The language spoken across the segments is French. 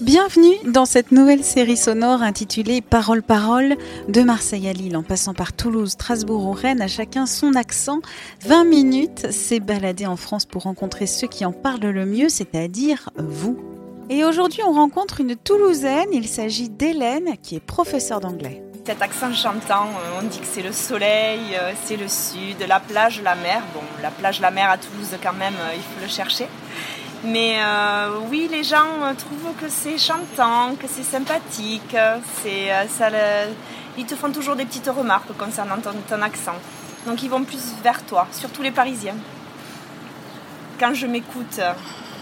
Bienvenue dans cette nouvelle série sonore intitulée Parole Parole de Marseille à Lille en passant par Toulouse, Strasbourg ou Rennes, à chacun son accent. 20 minutes, c'est balader en France pour rencontrer ceux qui en parlent le mieux, c'est-à-dire vous. Et aujourd'hui, on rencontre une Toulousaine, il s'agit d'Hélène qui est professeure d'anglais. Cet accent chantant, euh, on dit que c'est le soleil, euh, c'est le sud, la plage, la mer. Bon, la plage, la mer à Toulouse quand même, euh, il faut le chercher. Mais euh, oui, les gens trouvent que c'est chantant, que c'est sympathique. C'est, ça, ils te font toujours des petites remarques concernant ton, accent. Donc ils vont plus vers toi, surtout les Parisiens. Quand je m'écoute,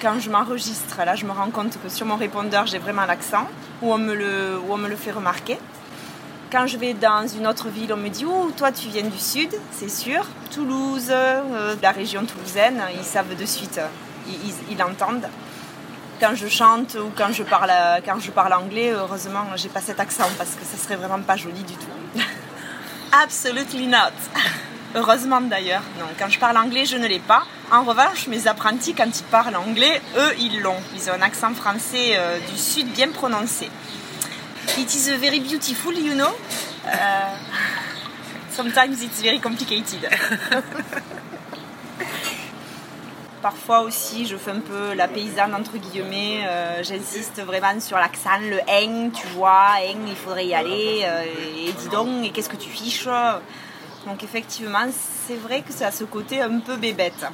quand je m'enregistre, là je me rends compte que sur mon répondeur j'ai vraiment l'accent, ou on me le, où on me le fait remarquer. Quand je vais dans une autre ville, on me dit Oh, toi tu viens du sud, c'est sûr. Toulouse, euh, la région toulousaine, ils savent de suite, ils, ils, entendent. Quand je chante ou quand je parle, quand je parle anglais, heureusement, j'ai pas cet accent parce que ça serait vraiment pas joli du tout. Absolutely not. Heureusement d'ailleurs. Non, quand je parle anglais, je ne l'ai pas. En revanche, mes apprentis, quand ils parlent anglais, eux, ils l'ont. Ils ont un accent français euh, du sud bien prononcé. It is very beautiful, you know. Uh, sometimes it's very complicated. Parfois aussi, je fais un peu la paysanne entre guillemets. Euh, J'insiste vraiment sur l'accent, le eng, tu vois, eng, il faudrait y aller. Euh, et dis donc, et qu'est-ce que tu fiches? Donc effectivement, c'est vrai que c'est à ce côté un peu bébête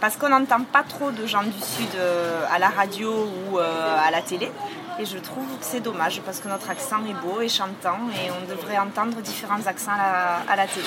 parce qu'on n'entend pas trop de gens du Sud euh, à la radio ou à la télé. Et je trouve que c'est dommage parce que notre accent est beau et chantant et on devrait entendre différents accents à la télé.